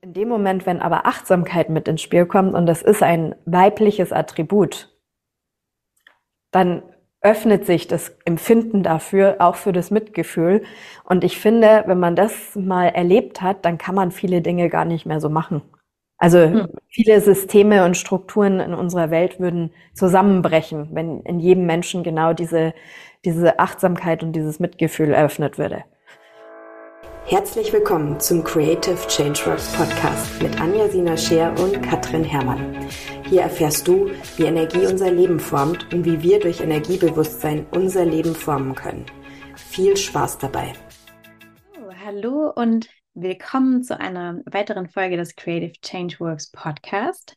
In dem Moment, wenn aber Achtsamkeit mit ins Spiel kommt und das ist ein weibliches Attribut, dann öffnet sich das Empfinden dafür, auch für das Mitgefühl. Und ich finde, wenn man das mal erlebt hat, dann kann man viele Dinge gar nicht mehr so machen. Also hm. viele Systeme und Strukturen in unserer Welt würden zusammenbrechen, wenn in jedem Menschen genau diese, diese Achtsamkeit und dieses Mitgefühl eröffnet würde. Herzlich willkommen zum Creative Changeworks Podcast mit Anja Sina Scheer und Katrin Herrmann. Hier erfährst du, wie Energie unser Leben formt und wie wir durch Energiebewusstsein unser Leben formen können. Viel Spaß dabei. hallo und willkommen zu einer weiteren Folge des Creative Changeworks Podcast.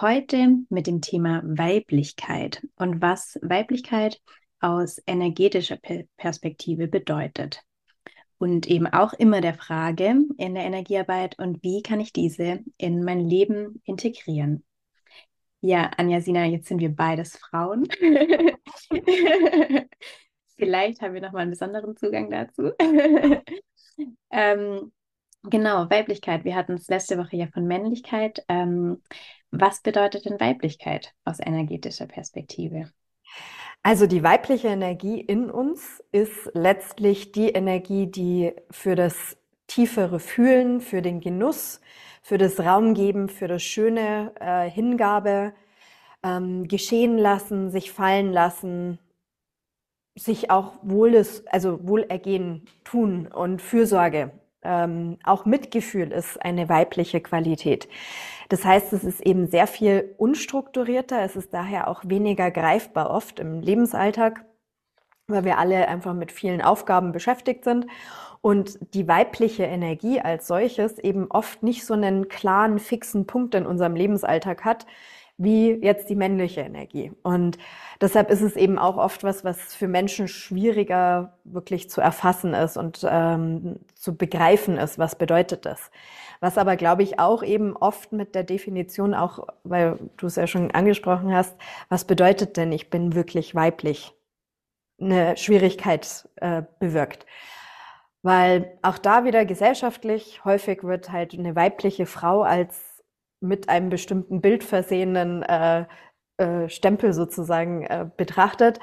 Heute mit dem Thema Weiblichkeit und was Weiblichkeit aus energetischer Perspektive bedeutet und eben auch immer der Frage in der Energiearbeit und wie kann ich diese in mein Leben integrieren. Ja, Anja Sina, jetzt sind wir beides Frauen. Vielleicht haben wir nochmal einen besonderen Zugang dazu. ähm, genau, Weiblichkeit. Wir hatten es letzte Woche ja von Männlichkeit. Ähm, was bedeutet denn Weiblichkeit aus energetischer Perspektive? Also die weibliche Energie in uns ist letztlich die Energie, die für das tiefere Fühlen, für den Genuss, für das Raumgeben, für das schöne äh, Hingabe, ähm, geschehen lassen, sich fallen lassen, sich auch Wohles, also Wohlergehen tun und Fürsorge. Ähm, auch Mitgefühl ist eine weibliche Qualität. Das heißt, es ist eben sehr viel unstrukturierter, es ist daher auch weniger greifbar oft im Lebensalltag, weil wir alle einfach mit vielen Aufgaben beschäftigt sind und die weibliche Energie als solches eben oft nicht so einen klaren, fixen Punkt in unserem Lebensalltag hat, wie jetzt die männliche Energie. Und deshalb ist es eben auch oft was, was für Menschen schwieriger wirklich zu erfassen ist und ähm, zu begreifen ist, was bedeutet das. Was aber, glaube ich, auch eben oft mit der Definition auch, weil du es ja schon angesprochen hast, was bedeutet denn, ich bin wirklich weiblich, eine Schwierigkeit äh, bewirkt. Weil auch da wieder gesellschaftlich häufig wird halt eine weibliche Frau als mit einem bestimmten Bild versehenen äh, äh, Stempel sozusagen äh, betrachtet.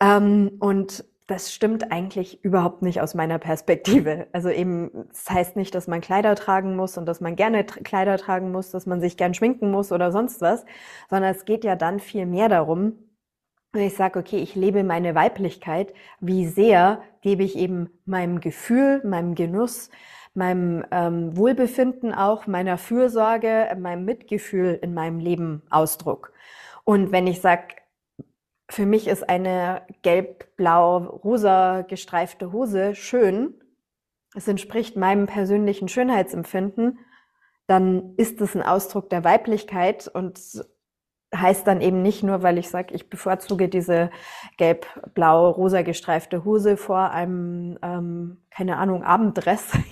Ähm, und das stimmt eigentlich überhaupt nicht aus meiner Perspektive. Also eben, das heißt nicht, dass man Kleider tragen muss und dass man gerne Kleider tragen muss, dass man sich gern schminken muss oder sonst was, sondern es geht ja dann viel mehr darum, wenn ich sage, okay, ich lebe meine Weiblichkeit, wie sehr gebe ich eben meinem Gefühl, meinem Genuss, meinem ähm, Wohlbefinden auch, meiner Fürsorge, meinem Mitgefühl in meinem Leben Ausdruck. Und wenn ich sage, für mich ist eine gelb-blau-rosa gestreifte Hose schön, es entspricht meinem persönlichen Schönheitsempfinden, dann ist es ein Ausdruck der Weiblichkeit und heißt dann eben nicht nur, weil ich sage, ich bevorzuge diese gelb-blau-rosa gestreifte Hose vor einem, ähm, keine Ahnung, Abenddress,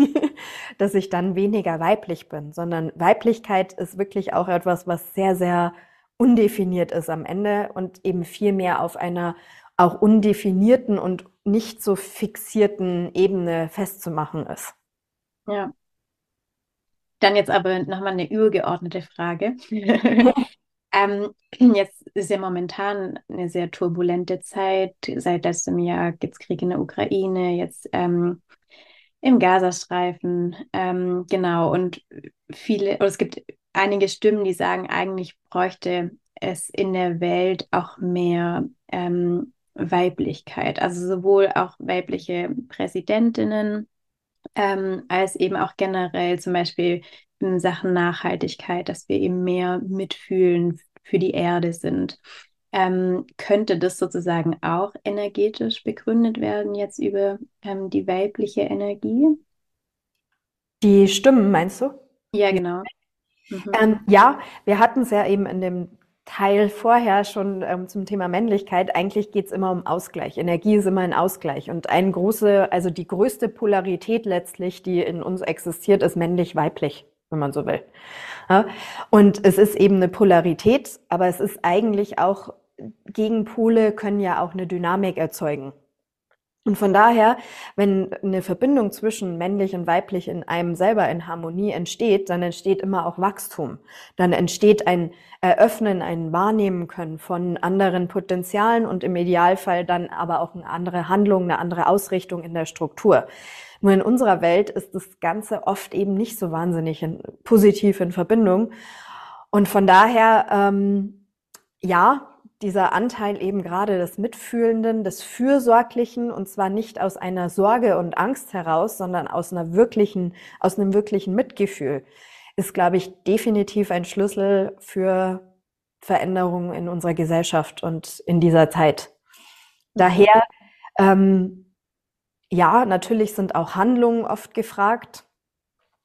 dass ich dann weniger weiblich bin, sondern Weiblichkeit ist wirklich auch etwas, was sehr, sehr undefiniert ist am Ende und eben viel mehr auf einer auch undefinierten und nicht so fixierten Ebene festzumachen ist. Ja. Dann jetzt aber nochmal eine übergeordnete Frage. ähm, jetzt ist ja momentan eine sehr turbulente Zeit. Seit letztem Jahr gibt es Krieg in der Ukraine, jetzt ähm, im Gazastreifen. Ähm, genau, und viele, oder es gibt einige Stimmen, die sagen, eigentlich bräuchte es in der Welt auch mehr ähm, Weiblichkeit, also sowohl auch weibliche Präsidentinnen ähm, als eben auch generell zum Beispiel in Sachen Nachhaltigkeit, dass wir eben mehr mitfühlen für die Erde sind. Ähm, könnte das sozusagen auch energetisch begründet werden jetzt über ähm, die weibliche Energie? Die Stimmen, meinst du? Ja, genau. Mhm. Ähm, ja, wir hatten es ja eben in dem Teil vorher schon ähm, zum Thema Männlichkeit. Eigentlich geht es immer um Ausgleich. Energie ist immer ein Ausgleich. Und eine große, also die größte Polarität letztlich, die in uns existiert, ist männlich-weiblich, wenn man so will. Ja? Und es ist eben eine Polarität, aber es ist eigentlich auch, Gegenpole können ja auch eine Dynamik erzeugen. Und von daher, wenn eine Verbindung zwischen männlich und weiblich in einem selber in Harmonie entsteht, dann entsteht immer auch Wachstum. Dann entsteht ein Eröffnen, ein Wahrnehmen können von anderen Potenzialen und im Idealfall dann aber auch eine andere Handlung, eine andere Ausrichtung in der Struktur. Nur in unserer Welt ist das Ganze oft eben nicht so wahnsinnig in, positiv in Verbindung. Und von daher, ähm, ja, dieser Anteil eben gerade des Mitfühlenden, des Fürsorglichen und zwar nicht aus einer Sorge und Angst heraus, sondern aus einer wirklichen, aus einem wirklichen Mitgefühl, ist, glaube ich, definitiv ein Schlüssel für Veränderungen in unserer Gesellschaft und in dieser Zeit. Daher, ähm, ja, natürlich sind auch Handlungen oft gefragt,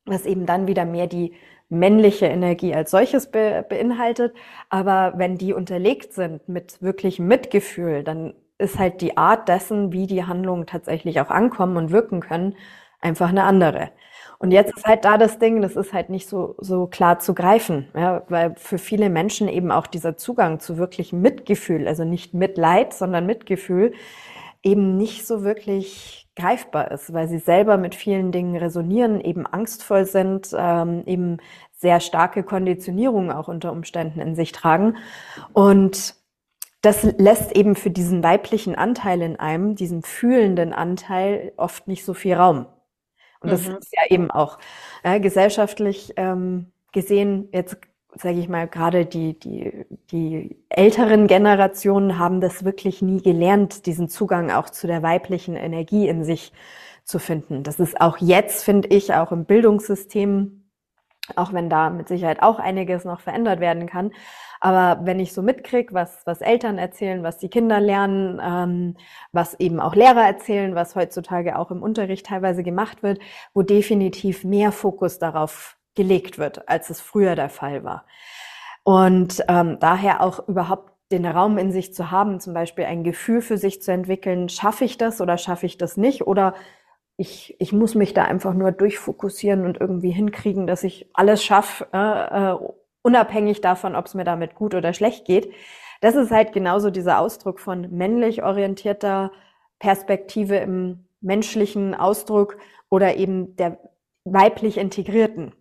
was eben dann wieder mehr die männliche Energie als solches be beinhaltet. Aber wenn die unterlegt sind mit wirklichem Mitgefühl, dann ist halt die Art dessen, wie die Handlungen tatsächlich auch ankommen und wirken können, einfach eine andere. Und jetzt ist halt da das Ding, das ist halt nicht so, so klar zu greifen, ja, weil für viele Menschen eben auch dieser Zugang zu wirklichem Mitgefühl, also nicht Mitleid, sondern Mitgefühl, eben nicht so wirklich greifbar ist, weil sie selber mit vielen Dingen resonieren, eben angstvoll sind, ähm, eben sehr starke Konditionierungen auch unter Umständen in sich tragen. Und das lässt eben für diesen weiblichen Anteil in einem, diesen fühlenden Anteil, oft nicht so viel Raum. Und das mhm. ist ja eben auch äh, gesellschaftlich ähm, gesehen jetzt sage ich mal, gerade die, die, die älteren Generationen haben das wirklich nie gelernt, diesen Zugang auch zu der weiblichen Energie in sich zu finden. Das ist auch jetzt, finde ich, auch im Bildungssystem, auch wenn da mit Sicherheit auch einiges noch verändert werden kann. Aber wenn ich so mitkrieg, was, was Eltern erzählen, was die Kinder lernen, ähm, was eben auch Lehrer erzählen, was heutzutage auch im Unterricht teilweise gemacht wird, wo definitiv mehr Fokus darauf gelegt wird, als es früher der Fall war. Und ähm, daher auch überhaupt den Raum in sich zu haben, zum Beispiel ein Gefühl für sich zu entwickeln, schaffe ich das oder schaffe ich das nicht? Oder ich, ich muss mich da einfach nur durchfokussieren und irgendwie hinkriegen, dass ich alles schaffe, äh, äh, unabhängig davon, ob es mir damit gut oder schlecht geht. Das ist halt genauso dieser Ausdruck von männlich orientierter Perspektive im menschlichen Ausdruck oder eben der weiblich integrierten.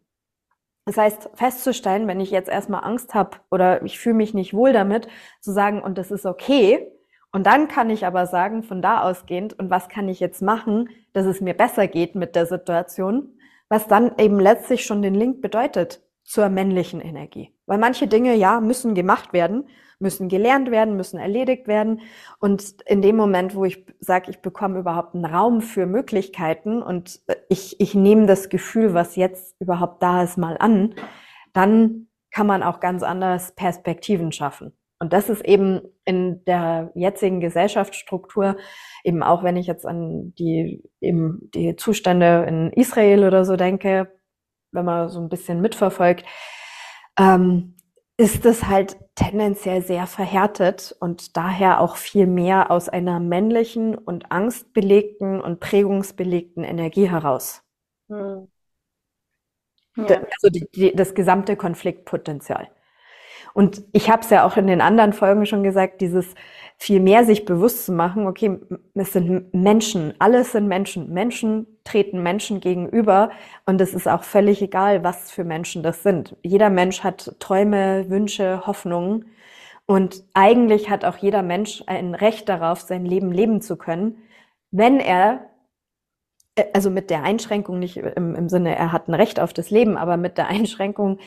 Das heißt, festzustellen, wenn ich jetzt erstmal Angst habe oder ich fühle mich nicht wohl damit, zu sagen, und das ist okay. Und dann kann ich aber sagen, von da ausgehend, und was kann ich jetzt machen, dass es mir besser geht mit der Situation, was dann eben letztlich schon den Link bedeutet zur männlichen Energie. Weil manche Dinge, ja, müssen gemacht werden, müssen gelernt werden, müssen erledigt werden. Und in dem Moment, wo ich sage, ich bekomme überhaupt einen Raum für Möglichkeiten und ich, ich nehme das Gefühl, was jetzt überhaupt da ist, mal an, dann kann man auch ganz anders Perspektiven schaffen. Und das ist eben in der jetzigen Gesellschaftsstruktur, eben auch wenn ich jetzt an die, eben die Zustände in Israel oder so denke, wenn man so ein bisschen mitverfolgt, ähm, ist es halt tendenziell sehr verhärtet und daher auch viel mehr aus einer männlichen und angstbelegten und prägungsbelegten Energie heraus. Hm. Ja. Also die, die, das gesamte Konfliktpotenzial. Und ich habe es ja auch in den anderen Folgen schon gesagt, dieses viel mehr sich bewusst zu machen, okay, es sind Menschen, alles sind Menschen. Menschen treten Menschen gegenüber und es ist auch völlig egal, was für Menschen das sind. Jeder Mensch hat Träume, Wünsche, Hoffnungen und eigentlich hat auch jeder Mensch ein Recht darauf, sein Leben leben zu können, wenn er äh, also mit der Einschränkung nicht im, im Sinne, er hat ein Recht auf das Leben, aber mit der Einschränkung,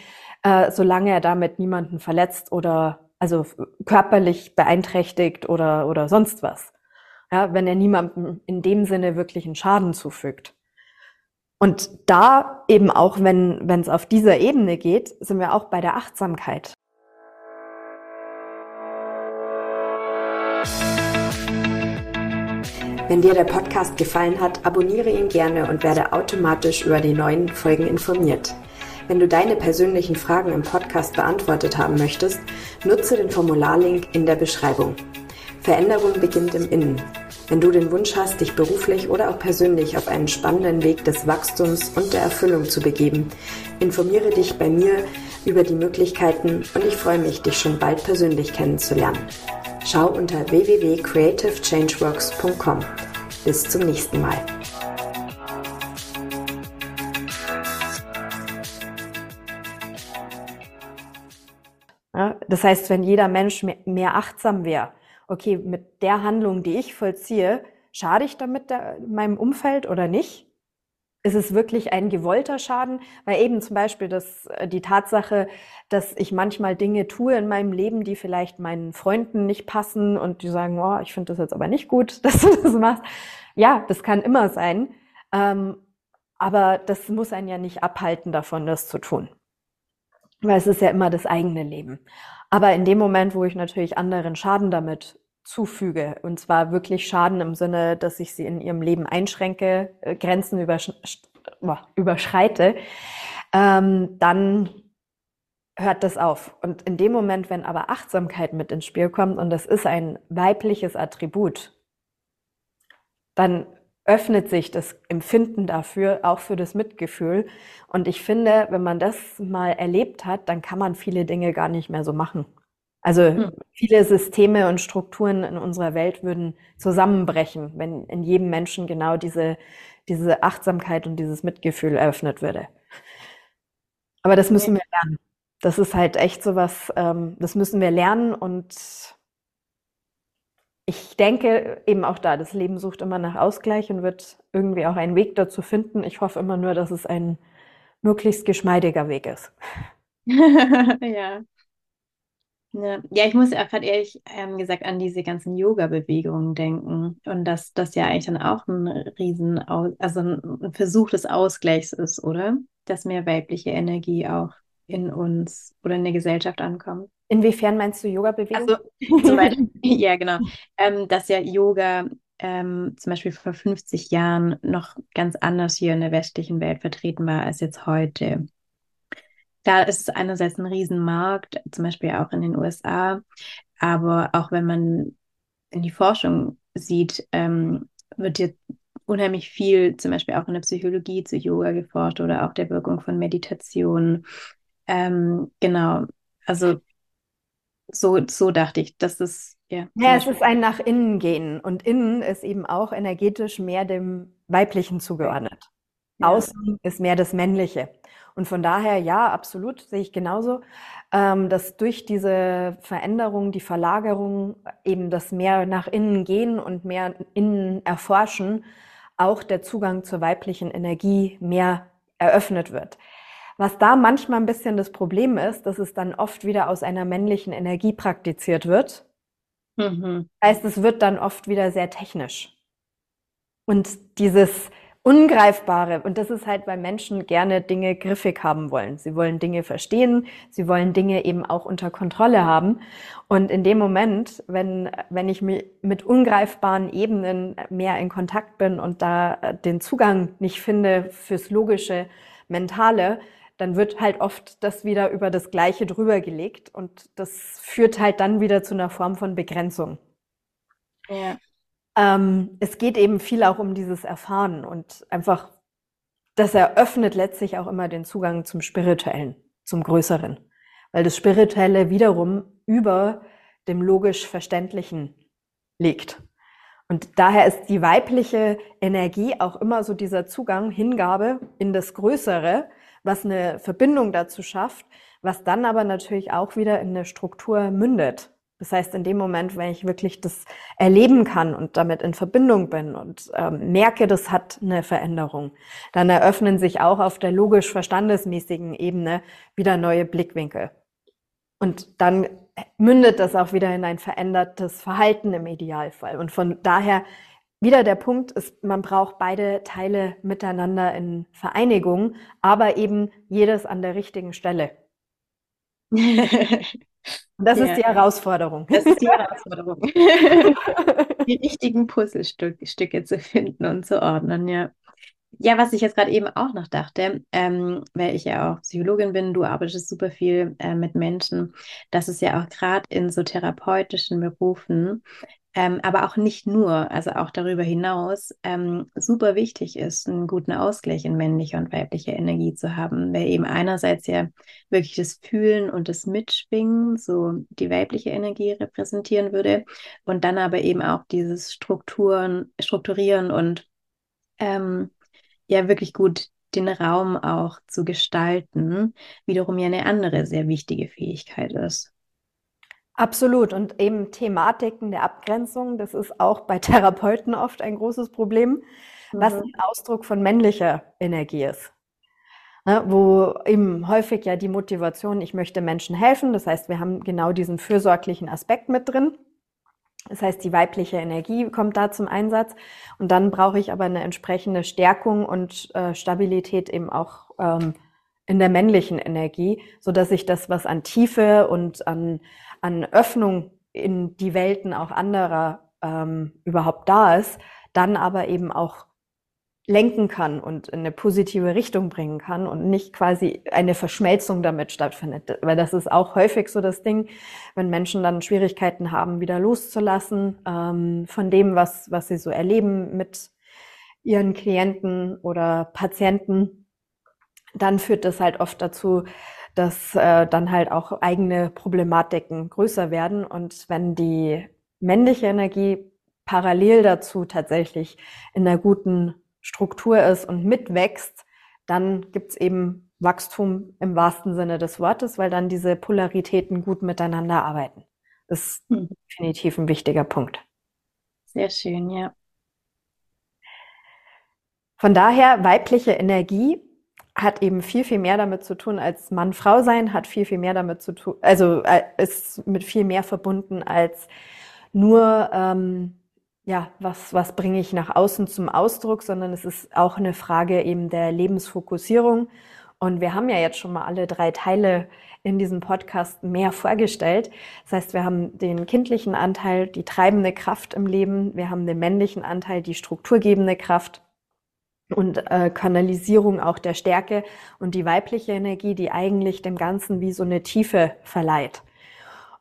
äh, solange er damit niemanden verletzt oder also körperlich beeinträchtigt oder, oder sonst was. Ja, wenn er niemandem in dem Sinne wirklich einen Schaden zufügt. Und da eben auch, wenn wenn es auf dieser Ebene geht, sind wir auch bei der Achtsamkeit. Wenn dir der Podcast gefallen hat, abonniere ihn gerne und werde automatisch über die neuen Folgen informiert. Wenn du deine persönlichen Fragen im Podcast beantwortet haben möchtest, nutze den Formularlink in der Beschreibung. Veränderung beginnt im Innen. Wenn du den Wunsch hast, dich beruflich oder auch persönlich auf einen spannenden Weg des Wachstums und der Erfüllung zu begeben, informiere dich bei mir über die Möglichkeiten und ich freue mich, dich schon bald persönlich kennenzulernen. Schau unter www.creativechangeworks.com. bis zum nächsten Mal. Das heißt, wenn jeder Mensch mehr achtsam wäre, okay, mit der Handlung, die ich vollziehe, schade ich damit der, meinem Umfeld oder nicht? Ist es wirklich ein gewollter Schaden? Weil eben zum Beispiel das, äh, die Tatsache, dass ich manchmal Dinge tue in meinem Leben, die vielleicht meinen Freunden nicht passen und die sagen, oh, ich finde das jetzt aber nicht gut, dass du das machst. Ja, das kann immer sein. Ähm, aber das muss einen ja nicht abhalten davon, das zu tun weil es ist ja immer das eigene Leben. Aber in dem Moment, wo ich natürlich anderen Schaden damit zufüge, und zwar wirklich Schaden im Sinne, dass ich sie in ihrem Leben einschränke, äh, Grenzen übersch überschreite, ähm, dann hört das auf. Und in dem Moment, wenn aber Achtsamkeit mit ins Spiel kommt, und das ist ein weibliches Attribut, dann öffnet sich das Empfinden dafür, auch für das Mitgefühl. Und ich finde, wenn man das mal erlebt hat, dann kann man viele Dinge gar nicht mehr so machen. Also hm. viele Systeme und Strukturen in unserer Welt würden zusammenbrechen, wenn in jedem Menschen genau diese, diese Achtsamkeit und dieses Mitgefühl eröffnet würde. Aber das müssen wir lernen. Das ist halt echt so was, ähm, das müssen wir lernen und ich denke eben auch da, das Leben sucht immer nach Ausgleich und wird irgendwie auch einen Weg dazu finden. Ich hoffe immer nur, dass es ein möglichst geschmeidiger Weg ist. ja. Ja, ich muss ja gerade ehrlich ähm, gesagt an diese ganzen Yoga-Bewegungen denken und dass das ja eigentlich dann auch ein Riesen, also ein Versuch des Ausgleichs ist, oder? Dass mehr weibliche Energie auch in uns oder in der Gesellschaft ankommt. Inwiefern meinst du Yoga-Bewegung? Also, Beispiel, ja, genau. Ähm, dass ja Yoga ähm, zum Beispiel vor 50 Jahren noch ganz anders hier in der westlichen Welt vertreten war als jetzt heute. Da ist es einerseits ein Riesenmarkt, zum Beispiel auch in den USA, aber auch wenn man in die Forschung sieht, ähm, wird jetzt unheimlich viel, zum Beispiel auch in der Psychologie zu Yoga geforscht oder auch der Wirkung von Meditation. Ähm, genau, also so, so dachte ich, dass das, ja. Ja, es ist ein nach innen gehen und innen ist eben auch energetisch mehr dem Weiblichen zugeordnet. Ja. Außen ist mehr das Männliche. Und von daher, ja, absolut, sehe ich genauso, ähm, dass durch diese Veränderung, die Verlagerung, eben das mehr nach innen gehen und mehr innen erforschen, auch der Zugang zur weiblichen Energie mehr eröffnet wird. Was da manchmal ein bisschen das Problem ist, dass es dann oft wieder aus einer männlichen Energie praktiziert wird. Mhm. Heißt, es wird dann oft wieder sehr technisch. Und dieses Ungreifbare, und das ist halt, weil Menschen gerne Dinge griffig haben wollen. Sie wollen Dinge verstehen, sie wollen Dinge eben auch unter Kontrolle haben. Und in dem Moment, wenn, wenn ich mit ungreifbaren Ebenen mehr in Kontakt bin und da den Zugang nicht finde fürs logische, mentale, dann wird halt oft das wieder über das Gleiche drüber gelegt und das führt halt dann wieder zu einer Form von Begrenzung. Ja. Ähm, es geht eben viel auch um dieses Erfahren und einfach, das eröffnet letztlich auch immer den Zugang zum Spirituellen, zum Größeren, weil das Spirituelle wiederum über dem logisch Verständlichen liegt. Und daher ist die weibliche Energie auch immer so dieser Zugang, Hingabe in das Größere, was eine Verbindung dazu schafft, was dann aber natürlich auch wieder in eine Struktur mündet. Das heißt, in dem Moment, wenn ich wirklich das erleben kann und damit in Verbindung bin und ähm, merke, das hat eine Veränderung, dann eröffnen sich auch auf der logisch-verstandesmäßigen Ebene wieder neue Blickwinkel. Und dann mündet das auch wieder in ein verändertes Verhalten im Idealfall. Und von daher wieder der Punkt ist, man braucht beide Teile miteinander in Vereinigung, aber eben jedes an der richtigen Stelle. Das ja. ist die Herausforderung. Das ist die Herausforderung. die richtigen Puzzlestücke zu finden und zu ordnen, ja. Ja, was ich jetzt gerade eben auch noch dachte, ähm, weil ich ja auch Psychologin bin, du arbeitest super viel äh, mit Menschen, dass es ja auch gerade in so therapeutischen Berufen ähm, aber auch nicht nur, also auch darüber hinaus, ähm, super wichtig ist, einen guten Ausgleich in männlicher und weiblicher Energie zu haben, weil eben einerseits ja wirklich das Fühlen und das Mitschwingen so die weibliche Energie repräsentieren würde und dann aber eben auch dieses Strukturen, Strukturieren und ähm, ja wirklich gut den Raum auch zu gestalten, wiederum ja eine andere sehr wichtige Fähigkeit ist. Absolut. Und eben Thematiken der Abgrenzung, das ist auch bei Therapeuten oft ein großes Problem, mhm. was ein Ausdruck von männlicher Energie ist. Ne, wo eben häufig ja die Motivation, ich möchte Menschen helfen, das heißt, wir haben genau diesen fürsorglichen Aspekt mit drin. Das heißt, die weibliche Energie kommt da zum Einsatz. Und dann brauche ich aber eine entsprechende Stärkung und äh, Stabilität eben auch ähm, in der männlichen Energie, so dass ich das, was an Tiefe und an an Öffnung in die Welten auch anderer ähm, überhaupt da ist, dann aber eben auch lenken kann und in eine positive Richtung bringen kann und nicht quasi eine Verschmelzung damit stattfindet. Weil das ist auch häufig so das Ding, wenn Menschen dann Schwierigkeiten haben, wieder loszulassen ähm, von dem, was, was sie so erleben mit ihren Klienten oder Patienten, dann führt das halt oft dazu, dass äh, dann halt auch eigene Problematiken größer werden. Und wenn die männliche Energie parallel dazu tatsächlich in einer guten Struktur ist und mitwächst, dann gibt's eben Wachstum im wahrsten Sinne des Wortes, weil dann diese Polaritäten gut miteinander arbeiten. Das ist hm. definitiv ein wichtiger Punkt. Sehr schön, ja. Von daher weibliche Energie hat eben viel, viel mehr damit zu tun als Mann-Frau sein, hat viel, viel mehr damit zu tun, also äh, ist mit viel mehr verbunden als nur, ähm, ja, was, was bringe ich nach außen zum Ausdruck, sondern es ist auch eine Frage eben der Lebensfokussierung. Und wir haben ja jetzt schon mal alle drei Teile in diesem Podcast mehr vorgestellt. Das heißt, wir haben den kindlichen Anteil, die treibende Kraft im Leben, wir haben den männlichen Anteil, die strukturgebende Kraft und äh, Kanalisierung auch der Stärke und die weibliche Energie, die eigentlich dem Ganzen wie so eine Tiefe verleiht.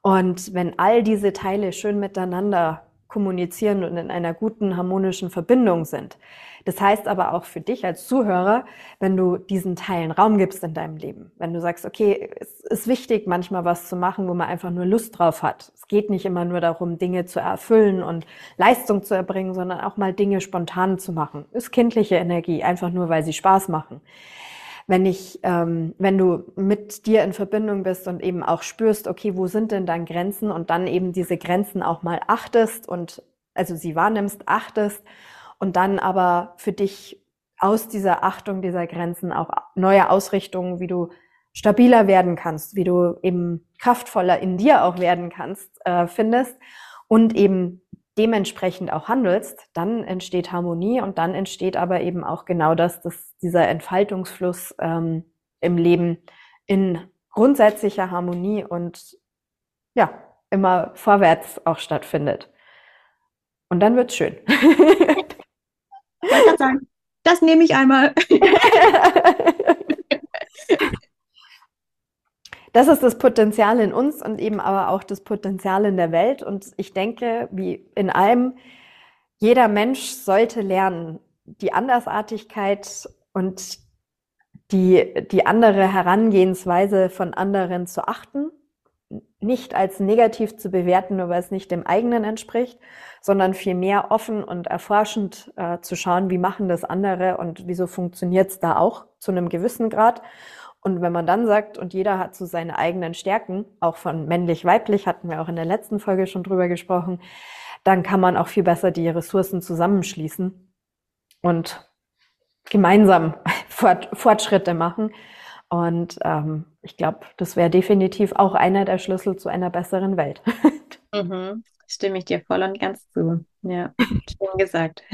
Und wenn all diese Teile schön miteinander kommunizieren und in einer guten harmonischen Verbindung sind. Das heißt aber auch für dich als Zuhörer, wenn du diesen Teilen Raum gibst in deinem Leben, wenn du sagst, okay, es ist wichtig, manchmal was zu machen, wo man einfach nur Lust drauf hat. Es geht nicht immer nur darum, Dinge zu erfüllen und Leistung zu erbringen, sondern auch mal Dinge spontan zu machen. Ist kindliche Energie, einfach nur, weil sie Spaß machen wenn ich, ähm, wenn du mit dir in Verbindung bist und eben auch spürst, okay, wo sind denn dann Grenzen? Und dann eben diese Grenzen auch mal achtest und also sie wahrnimmst, achtest und dann aber für dich aus dieser Achtung dieser Grenzen auch neue Ausrichtungen, wie du stabiler werden kannst, wie du eben kraftvoller in dir auch werden kannst, äh, findest und eben dementsprechend auch handelst, dann entsteht Harmonie und dann entsteht aber eben auch genau das, dass dieser Entfaltungsfluss ähm, im Leben in grundsätzlicher Harmonie und ja, immer vorwärts auch stattfindet. Und dann wird's schön. das nehme ich einmal. das ist das Potenzial in uns und eben aber auch das Potenzial in der Welt. Und ich denke, wie in allem, jeder Mensch sollte lernen, die Andersartigkeit und die, die andere Herangehensweise von anderen zu achten, nicht als negativ zu bewerten, nur weil es nicht dem eigenen entspricht, sondern vielmehr offen und erforschend äh, zu schauen, wie machen das andere und wieso funktioniert es da auch zu einem gewissen Grad und wenn man dann sagt, und jeder hat so seine eigenen Stärken, auch von männlich-weiblich, hatten wir auch in der letzten Folge schon drüber gesprochen, dann kann man auch viel besser die Ressourcen zusammenschließen und gemeinsam Fort Fortschritte machen. Und ähm, ich glaube, das wäre definitiv auch einer der Schlüssel zu einer besseren Welt. Mhm. Stimme ich dir voll und ganz zu. Ja, schön gesagt.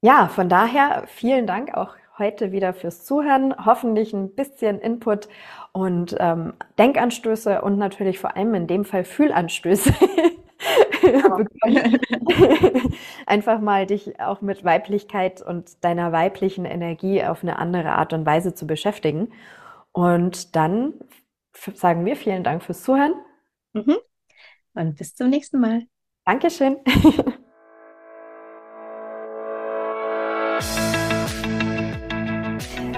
ja, von daher vielen Dank auch heute wieder fürs Zuhören. Hoffentlich ein bisschen Input und ähm, Denkanstöße und natürlich vor allem in dem Fall Fühlanstöße. Einfach mal dich auch mit Weiblichkeit und deiner weiblichen Energie auf eine andere Art und Weise zu beschäftigen. Und dann sagen wir vielen Dank fürs Zuhören. Mhm. und bis zum nächsten Mal. Dankeschön.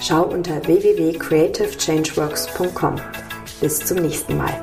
Schau unter www.creativechangeworks.com. Bis zum nächsten Mal.